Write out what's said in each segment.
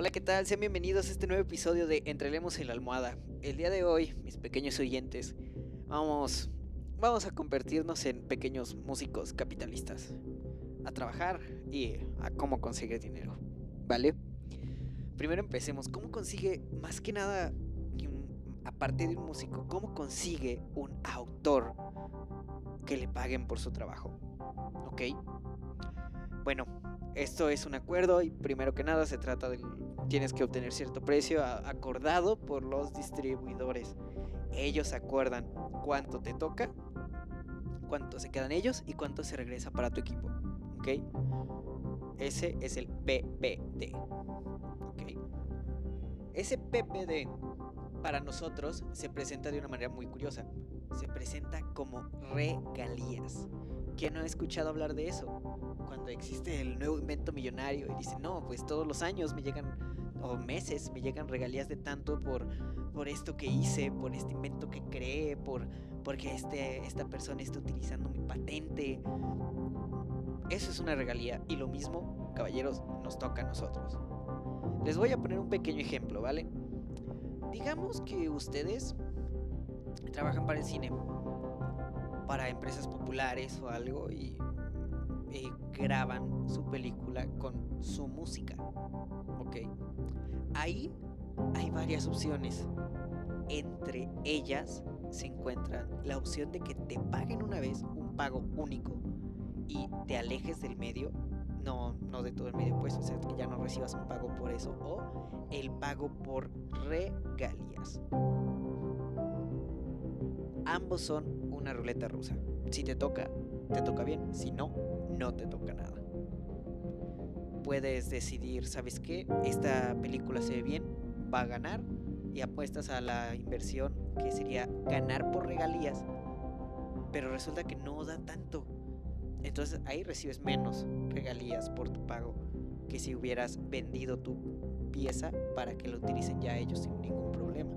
Hola, ¿qué tal? Sean bienvenidos a este nuevo episodio de Entrelemos en la almohada. El día de hoy, mis pequeños oyentes, vamos, vamos a convertirnos en pequeños músicos capitalistas. A trabajar y a cómo conseguir dinero. ¿Vale? Primero empecemos. ¿Cómo consigue, más que nada, aparte de un músico, cómo consigue un autor que le paguen por su trabajo? ¿Ok? Bueno, esto es un acuerdo y primero que nada se trata de tienes que obtener cierto precio acordado por los distribuidores. Ellos acuerdan cuánto te toca, cuánto se quedan ellos y cuánto se regresa para tu equipo. ¿Ok? Ese es el PPD. ¿Ok? Ese PPD para nosotros se presenta de una manera muy curiosa. Se presenta como regalías. ¿Quién no ha escuchado hablar de eso? Cuando existe el nuevo invento millonario y dice, no, pues todos los años me llegan, o meses me llegan regalías de tanto por, por esto que hice, por este invento que creé, por, porque este, esta persona está utilizando mi patente. Eso es una regalía y lo mismo, caballeros, nos toca a nosotros. Les voy a poner un pequeño ejemplo, ¿vale? Digamos que ustedes trabajan para el cine para empresas populares o algo y, graban su película con su música. ¿Ok? Ahí hay varias opciones. Entre ellas se encuentra la opción de que te paguen una vez un pago único y te alejes del medio. No, no de todo el medio, pues, o sea, que ya no recibas un pago por eso. O el pago por regalías. Ambos son una ruleta rusa. Si te toca, te toca bien. Si no, no te toca nada. Puedes decidir, ¿sabes qué? Esta película se ve bien, va a ganar y apuestas a la inversión que sería ganar por regalías. Pero resulta que no da tanto. Entonces ahí recibes menos regalías por tu pago que si hubieras vendido tu pieza para que lo utilicen ya ellos sin ningún problema.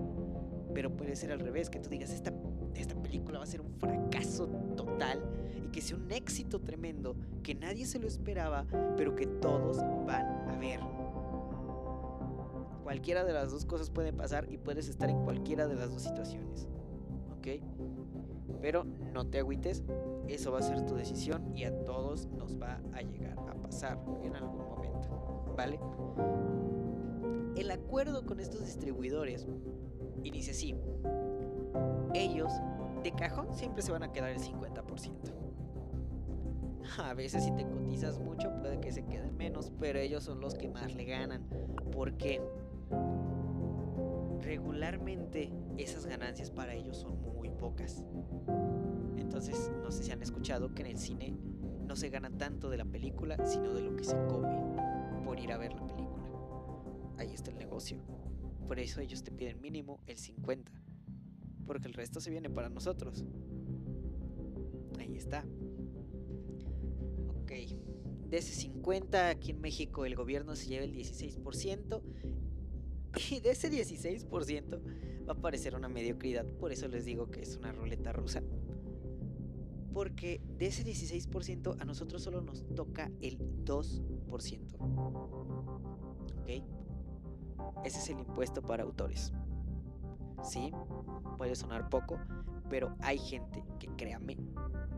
Pero puede ser al revés, que tú digas, esta esta película va a ser un fracaso total y que sea un éxito tremendo que nadie se lo esperaba, pero que todos van a ver. Cualquiera de las dos cosas puede pasar y puedes estar en cualquiera de las dos situaciones. ¿Ok? Pero no te agüites, eso va a ser tu decisión y a todos nos va a llegar a pasar en algún momento. ¿Vale? El acuerdo con estos distribuidores inicia así ellos de cajón siempre se van a quedar el 50%. A veces si te cotizas mucho puede que se queden menos, pero ellos son los que más le ganan. Porque regularmente esas ganancias para ellos son muy pocas. Entonces, no sé si han escuchado que en el cine no se gana tanto de la película, sino de lo que se come por ir a ver la película. Ahí está el negocio. Por eso ellos te piden mínimo el 50 porque el resto se viene para nosotros. Ahí está. Ok. De ese 50, aquí en México el gobierno se lleva el 16%. Y de ese 16% va a parecer una mediocridad. Por eso les digo que es una ruleta rusa. Porque de ese 16% a nosotros solo nos toca el 2%. ¿Ok? Ese es el impuesto para autores. ¿Sí? puede sonar poco, pero hay gente que créame,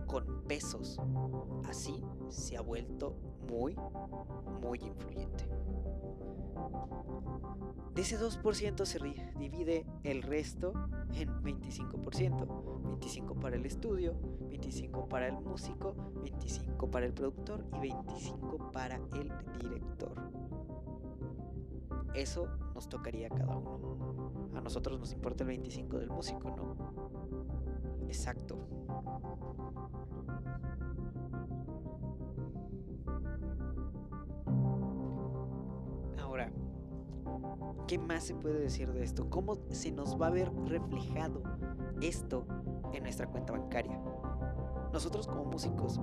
con pesos así se ha vuelto muy, muy influyente. De ese 2% se divide el resto en 25%. 25 para el estudio, 25 para el músico, 25 para el productor y 25 para el director. Eso nos tocaría a cada uno. A nosotros nos importa el 25 del músico, ¿no? Exacto. Ahora, ¿qué más se puede decir de esto? ¿Cómo se nos va a ver reflejado esto en nuestra cuenta bancaria? Nosotros como músicos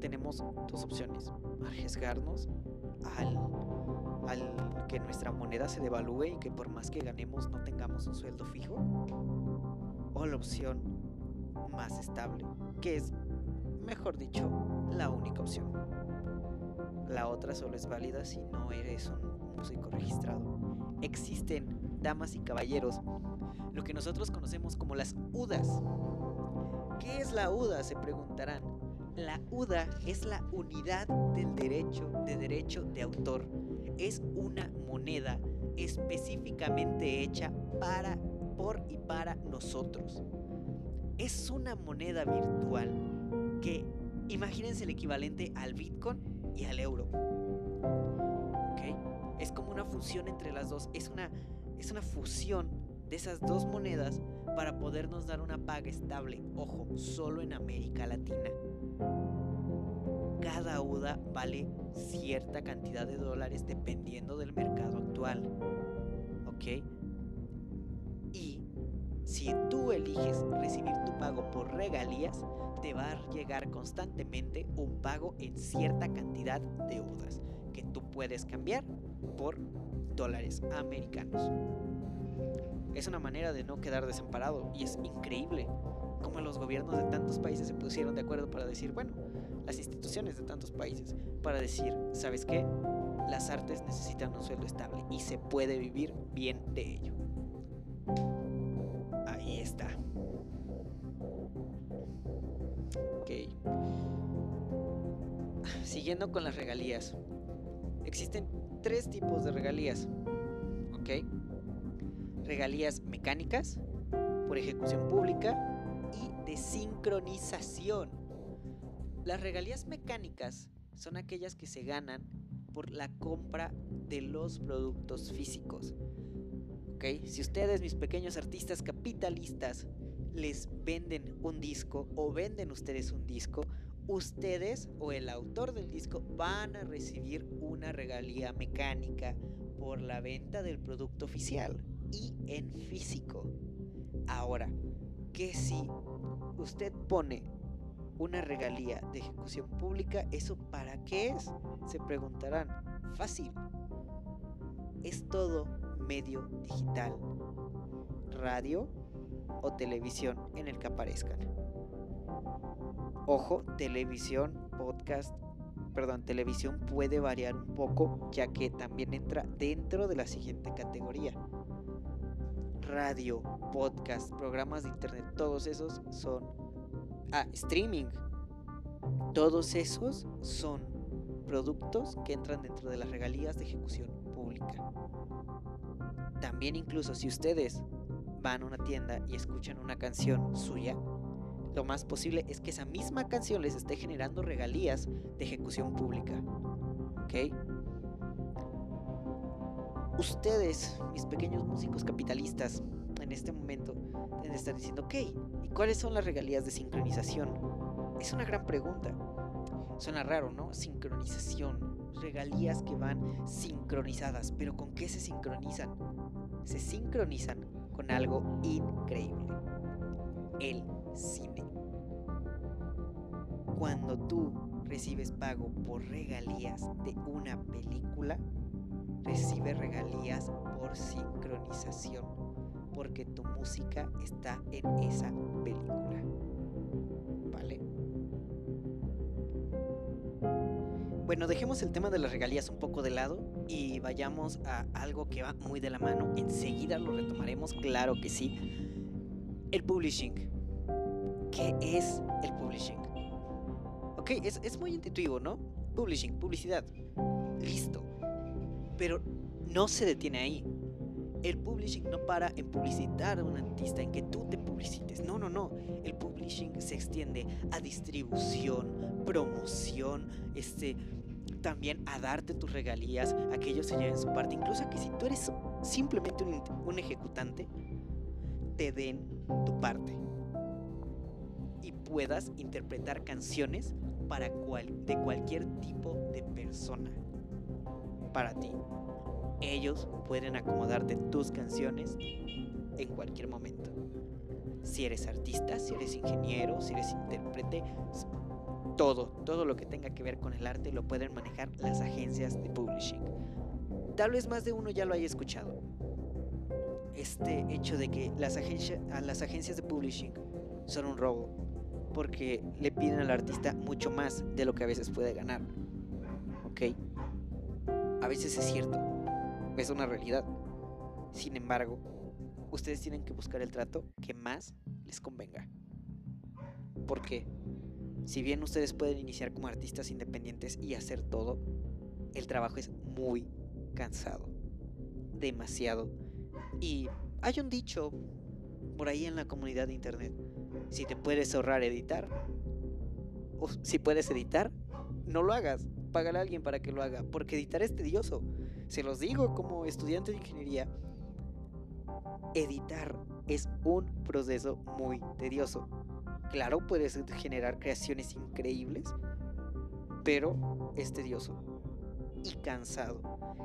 tenemos dos opciones. Arriesgarnos al al que nuestra moneda se devalúe y que por más que ganemos no tengamos un sueldo fijo? ¿O la opción más estable, que es, mejor dicho, la única opción? La otra solo es válida si no eres un músico registrado. Existen, damas y caballeros, lo que nosotros conocemos como las UDAs. ¿Qué es la UDA? Se preguntarán. La UDA es la unidad del derecho de derecho de autor. Es una moneda específicamente hecha para, por y para nosotros. Es una moneda virtual que imagínense el equivalente al Bitcoin y al euro. Es como una fusión entre las dos. Es una, es una fusión de esas dos monedas para podernos dar una paga estable. Ojo, solo en América Latina. Cada UDA vale cierta cantidad de dólares dependiendo del mercado actual. ¿Ok? Y si tú eliges recibir tu pago por regalías, te va a llegar constantemente un pago en cierta cantidad de UDAs que tú puedes cambiar por dólares americanos. Es una manera de no quedar desamparado y es increíble cómo los gobiernos de tantos países se pusieron de acuerdo para decir, bueno, las instituciones de tantos países, para decir, ¿sabes qué? Las artes necesitan un sueldo estable y se puede vivir bien de ello. Ahí está. Ok. Siguiendo con las regalías. Existen tres tipos de regalías. ¿Ok? Regalías mecánicas, por ejecución pública y de sincronización. Las regalías mecánicas son aquellas que se ganan por la compra de los productos físicos. ¿Ok? Si ustedes, mis pequeños artistas capitalistas, les venden un disco o venden ustedes un disco, ustedes o el autor del disco van a recibir una regalía mecánica por la venta del producto oficial y en físico. Ahora, que si usted pone una regalía de ejecución pública, ¿eso para qué es? Se preguntarán. Fácil. Es todo medio digital, radio o televisión en el que aparezcan. Ojo, televisión, podcast, perdón, televisión puede variar un poco ya que también entra dentro de la siguiente categoría. Radio, podcast, programas de internet, todos esos son... Ah, streaming. Todos esos son productos que entran dentro de las regalías de ejecución pública. También incluso si ustedes van a una tienda y escuchan una canción suya, lo más posible es que esa misma canción les esté generando regalías de ejecución pública. ¿Ok? Ustedes, mis pequeños músicos capitalistas, en este momento deben estar diciendo, ok, ¿y cuáles son las regalías de sincronización? Es una gran pregunta. Suena raro, ¿no? Sincronización. Regalías que van sincronizadas. Pero ¿con qué se sincronizan? Se sincronizan con algo increíble. El cine. Cuando tú recibes pago por regalías de una película, recibes regalías por sincronización, porque tu música está en esa película. ¿Vale? Bueno, dejemos el tema de las regalías un poco de lado y vayamos a algo que va muy de la mano. Enseguida lo retomaremos, claro que sí. El publishing. ¿Qué es el publishing? Ok, es, es muy intuitivo, ¿no? Publishing, publicidad. Listo. Pero no se detiene ahí. El publishing no para en publicitar a un artista, en que tú te publicites. No, no, no. El publishing se extiende a distribución, promoción, este, también a darte tus regalías, a que ellos se lleven su parte. Incluso a que si tú eres simplemente un, un ejecutante, te den tu parte y puedas interpretar canciones para cual, de cualquier tipo de persona. Para ti. Ellos pueden acomodarte tus canciones en cualquier momento. Si eres artista, si eres ingeniero, si eres intérprete, todo, todo lo que tenga que ver con el arte lo pueden manejar las agencias de publishing. Tal vez más de uno ya lo haya escuchado. Este hecho de que las, agencias, las agencias de publishing son un robo porque le piden al artista mucho más de lo que a veces puede ganar. ¿ok? A veces es cierto, es una realidad. Sin embargo, ustedes tienen que buscar el trato que más les convenga. Porque, si bien ustedes pueden iniciar como artistas independientes y hacer todo, el trabajo es muy cansado. Demasiado. Y hay un dicho por ahí en la comunidad de internet. Si te puedes ahorrar editar, o si puedes editar, no lo hagas. Págale a alguien para que lo haga, porque editar es tedioso. Se los digo como estudiante de ingeniería. Editar es un proceso muy tedioso. Claro, puedes generar creaciones increíbles, pero es tedioso y cansado.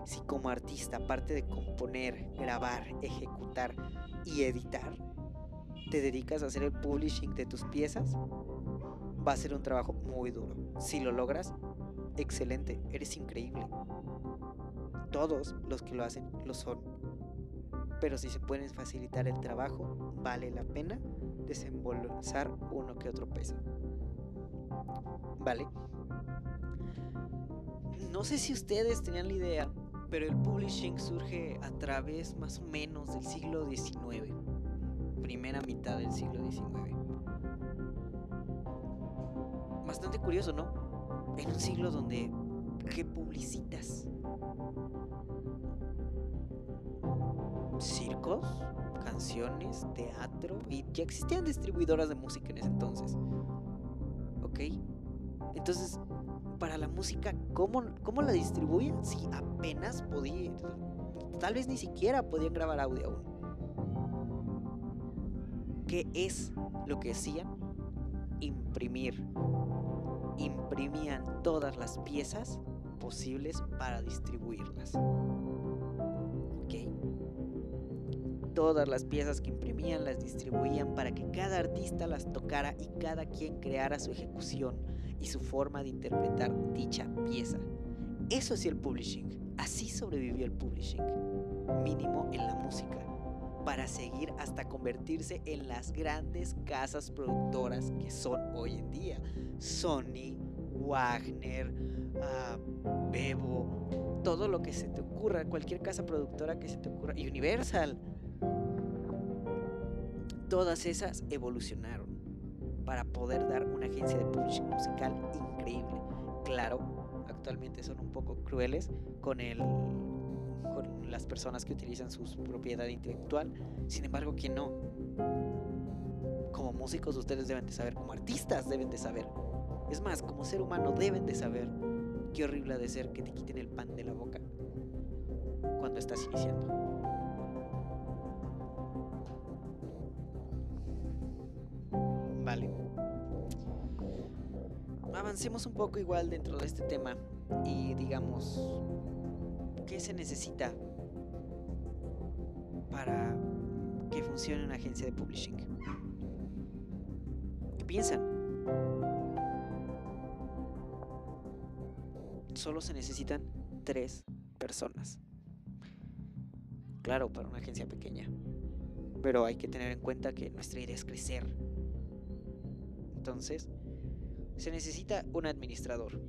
Si como artista, aparte de componer, grabar, ejecutar y editar, te dedicas a hacer el publishing de tus piezas, va a ser un trabajo muy duro. Si lo logras, excelente, eres increíble. Todos los que lo hacen lo son. Pero si se pueden facilitar el trabajo, vale la pena desembolsar uno que otro peso. ¿Vale? No sé si ustedes tenían la idea, pero el publishing surge a través más o menos del siglo XIX, primera mitad del siglo XIX. Bastante curioso, ¿no? En un siglo donde, ¿qué publicitas? Circos, canciones, teatro, y ya existían distribuidoras de música en ese entonces. ¿Ok? Entonces, para la música, ¿cómo, cómo la distribuyen? Si apenas podían, tal vez ni siquiera podían grabar audio aún. ¿Qué es lo que hacían? Imprimir. Imprimían todas las piezas posibles para distribuirlas. ¿Ok? Todas las piezas que imprimían las distribuían para que cada artista las tocara y cada quien creara su ejecución y su forma de interpretar dicha pieza. Eso es el publishing. Así sobrevivió el publishing, mínimo en la música, para seguir hasta convertirse en las grandes casas productoras que son hoy en día. Sony, Wagner, uh, Bebo, todo lo que se te ocurra, cualquier casa productora que se te ocurra, Universal. Todas esas evolucionaron para poder dar una agencia de publishing musical increíble. Claro, actualmente son un poco crueles con el con las personas que utilizan su propiedad intelectual. Sin embargo, que no. Como músicos ustedes deben de saber, como artistas deben de saber. Es más, como ser humano deben de saber qué horrible ha de ser que te quiten el pan de la boca cuando estás iniciando. Avancemos un poco igual dentro de este tema y digamos, ¿qué se necesita para que funcione una agencia de publishing? ¿Qué piensan? Solo se necesitan tres personas. Claro, para una agencia pequeña. Pero hay que tener en cuenta que nuestra idea es crecer entonces, se necesita un administrador.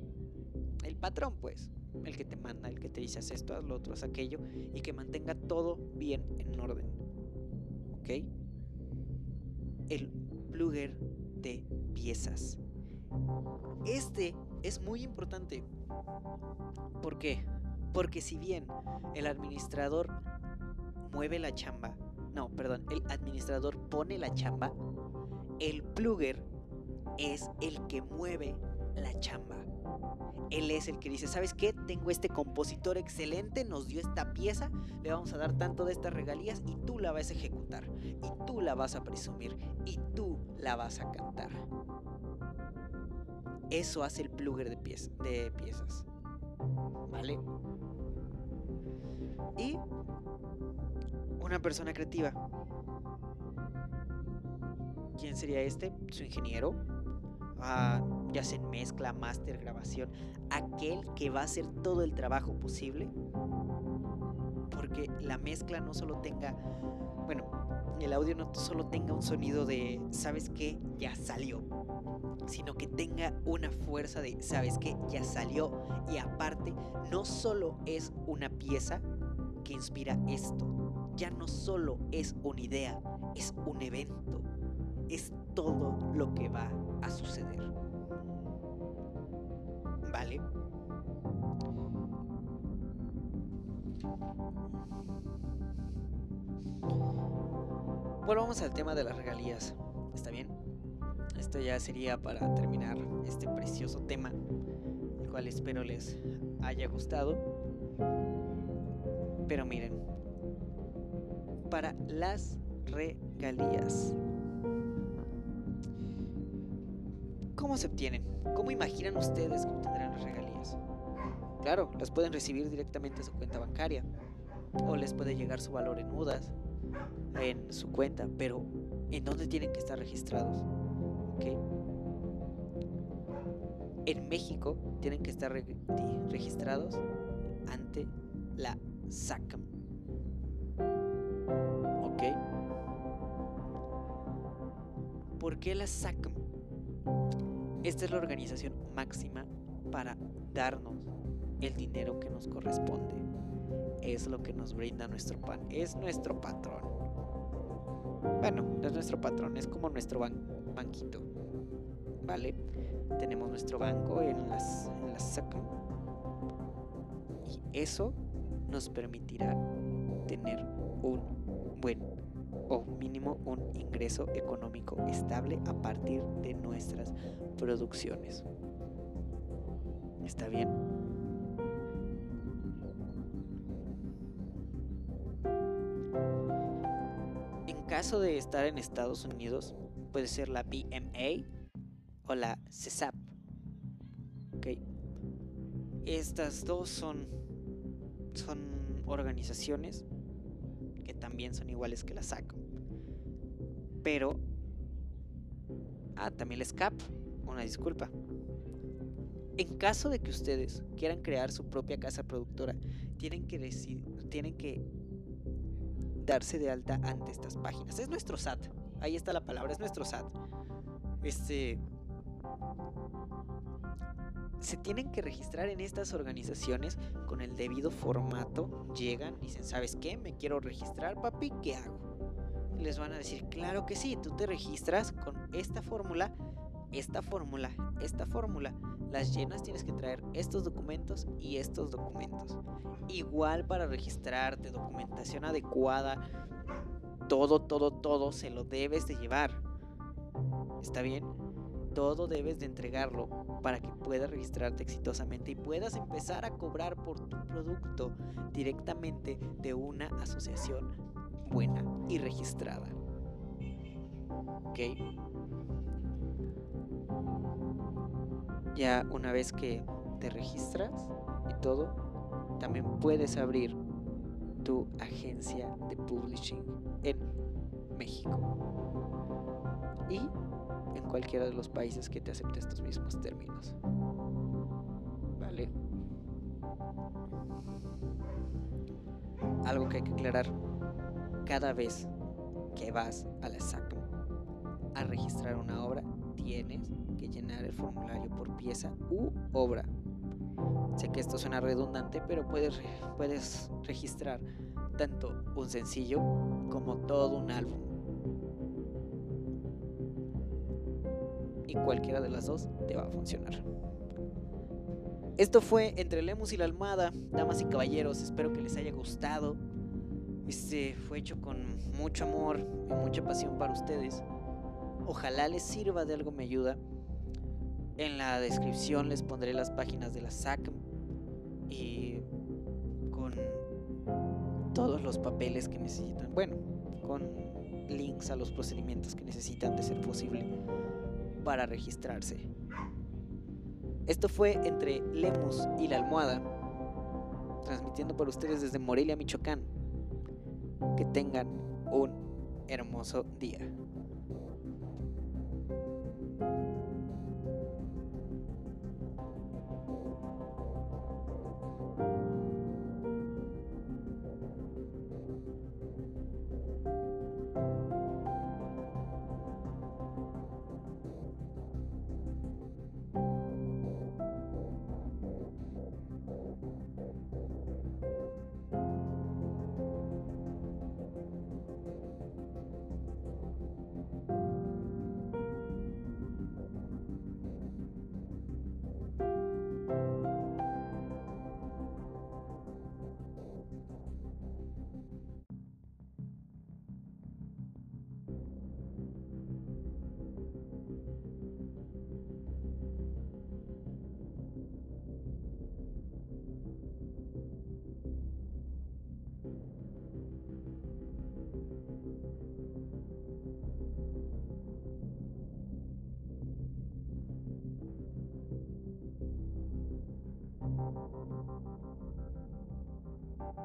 El patrón, pues, el que te manda, el que te dice haz esto, haz lo otro, haz aquello, y que mantenga todo bien en orden. ¿Ok? El plugger de piezas. Este es muy importante. ¿Por qué? Porque si bien el administrador mueve la chamba, no, perdón, el administrador pone la chamba, el plugger es el que mueve la chamba. Él es el que dice, ¿sabes qué? Tengo este compositor excelente, nos dio esta pieza, le vamos a dar tanto de estas regalías y tú la vas a ejecutar, y tú la vas a presumir, y tú la vas a cantar. Eso hace el plugger de, de piezas. ¿Vale? Y una persona creativa. ¿Quién sería este? Su ingeniero, ya sea mezcla, máster, grabación, aquel que va a hacer todo el trabajo posible. Porque la mezcla no solo tenga, bueno, el audio no solo tenga un sonido de, ¿sabes qué? Ya salió. Sino que tenga una fuerza de, ¿sabes qué? Ya salió. Y aparte, no solo es una pieza que inspira esto. Ya no solo es una idea, es un evento. Es todo lo que va a suceder. ¿Vale? Volvamos al tema de las regalías. ¿Está bien? Esto ya sería para terminar este precioso tema, el cual espero les haya gustado. Pero miren, para las regalías, ¿cómo se obtienen? ¿Cómo imaginan ustedes que obtendrán las regalías? Claro, las pueden recibir directamente a su cuenta bancaria o les puede llegar su valor en mudas en su cuenta, pero ¿en dónde tienen que estar registrados? En México tienen que estar registrados ante la SACM. ¿Ok? ¿Por qué la SACM? Esta es la organización máxima para darnos el dinero que nos corresponde. Es lo que nos brinda nuestro pan. Es nuestro patrón. Bueno, no es nuestro patrón, es como nuestro banquito. ¿Vale? Tenemos nuestro banco en las, en las Y eso nos permitirá tener un buen o mínimo un ingreso económico estable a partir de nuestras producciones. ¿Está bien? caso de estar en Estados Unidos, puede ser la BMA o la CESAP. Okay. Estas dos son, son organizaciones también son iguales que la SAC. Pero... Ah, también la SCAP. Una disculpa. En caso de que ustedes quieran crear su propia casa productora, tienen que, tienen que darse de alta ante estas páginas. Es nuestro SAT. Ahí está la palabra, es nuestro SAT. Este se tienen que registrar en estas organizaciones con el debido formato. Llegan y dicen, ¿sabes qué? Me quiero registrar, papi, ¿qué hago? les van a decir, claro que sí, tú te registras con esta fórmula, esta fórmula, esta fórmula las llenas tienes que traer estos documentos y estos documentos. Igual para registrarte, documentación adecuada, todo, todo, todo se lo debes de llevar. ¿Está bien? Todo debes de entregarlo para que puedas registrarte exitosamente y puedas empezar a cobrar por tu producto directamente de una asociación buena y registrada. ¿Ok? Ya una vez que te registras y todo, también puedes abrir tu agencia de publishing en México y cualquiera de los países que te acepte estos mismos términos. ¿Vale? Algo que hay que aclarar cada vez que vas a la SAC a registrar una obra, tienes que llenar el formulario por pieza u obra. Sé que esto suena redundante, pero puedes, puedes registrar tanto un sencillo como todo un álbum. Y cualquiera de las dos te va a funcionar. Esto fue Entre Lemus y la Almada, damas y caballeros, espero que les haya gustado. Este fue hecho con mucho amor y mucha pasión para ustedes. Ojalá les sirva de algo me ayuda. En la descripción les pondré las páginas de la SAC y con todos los papeles que necesitan. Bueno, con links a los procedimientos que necesitan de ser posible para registrarse. Esto fue entre Lemus y la almohada, transmitiendo para ustedes desde Morelia, Michoacán. Que tengan un hermoso día.